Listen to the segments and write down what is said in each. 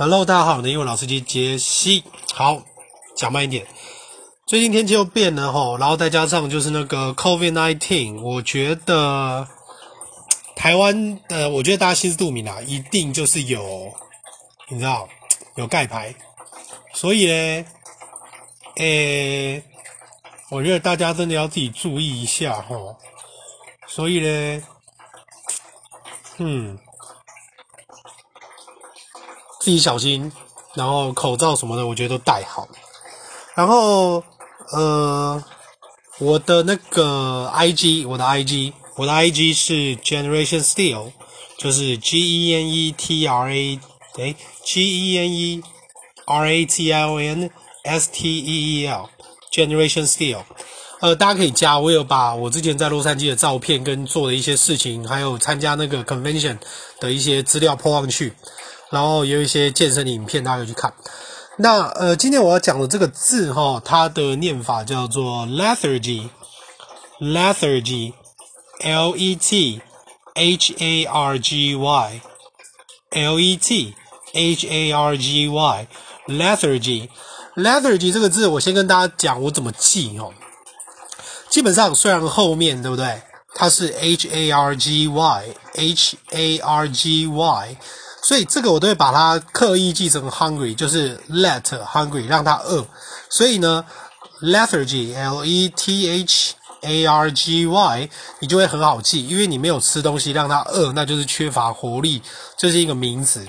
Hello，大家好，我的英文老司机杰西。好，讲慢一点。最近天气又变了吼，然后再加上就是那个 COVID-19，我觉得台湾呃，我觉得大家心知肚明啊，一定就是有，你知道有盖牌，所以呢，诶，我觉得大家真的要自己注意一下吼。所以呢，嗯。自己小心，然后口罩什么的，我觉得都戴好。然后，呃，我的那个 IG，我的 IG，我的 IG 是 Generation Steel，就是 G E N E T R A，诶，G E N E R A T I O N S T E E L，Generation Steel。呃，大家可以加，我有把我之前在洛杉矶的照片跟做的一些事情，还有参加那个 convention 的一些资料 po 上去。然后有一些健身的影片，大家可以去看。那呃，今天我要讲的这个字哈，它的念法叫做 lethargy，lethargy，l e t h a r g y，l e t h a r g y，lethargy，lethargy 这个字，我先跟大家讲我怎么记哦。基本上虽然后面对不对，它是 h a r g y，h a r g y。所以这个我都会把它刻意记成 hungry，就是 let hungry 让它饿。所以呢，lethargy l e t h a r g y 你就会很好记，因为你没有吃东西让它饿，那就是缺乏活力，这是一个名词，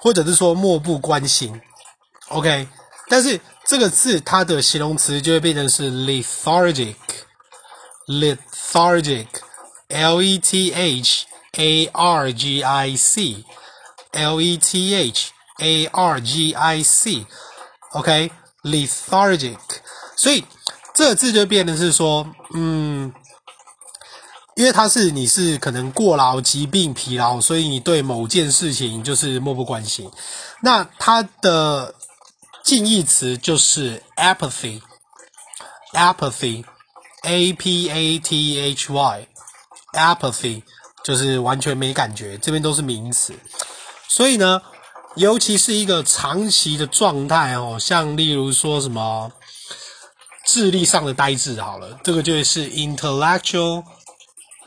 或者是说漠不关心。OK，但是这个字它的形容词就会变成是 lethargic，lethargic，l e t h a r g i c。L E T H A R G I C，OK，lethargic，所以这个字就变成是说，嗯，因为它是你是可能过劳、疾病、疲劳，所以你对某件事情就是漠不关心。那它的近义词就是 apathy，apathy，A P A T H Y，apathy 就是完全没感觉，这边都是名词。所以呢，尤其是一个长期的状态哦，像例如说什么智力上的呆滞，好了，这个就是 intellectual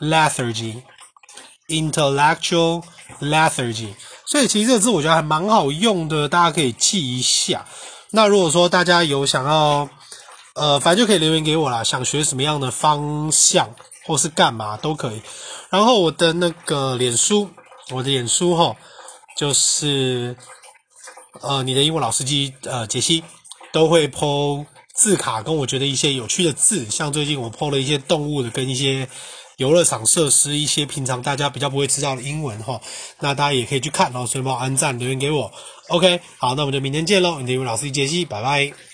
lethargy，intellectual lethargy。所以其实这个字我觉得还蛮好用的，大家可以记一下。那如果说大家有想要，呃，反正就可以留言给我啦，想学什么样的方向或是干嘛都可以。然后我的那个脸书，我的脸书吼。就是，呃，你的英文老司机，呃，杰西都会 po 字卡，跟我觉得一些有趣的字，像最近我 po 了一些动物的，跟一些游乐场设施，一些平常大家比较不会知道的英文哈，那大家也可以去看，然后顺便帮我按赞留言给我。OK，好，那我们就明天见喽，你的英文老司机杰西，拜拜。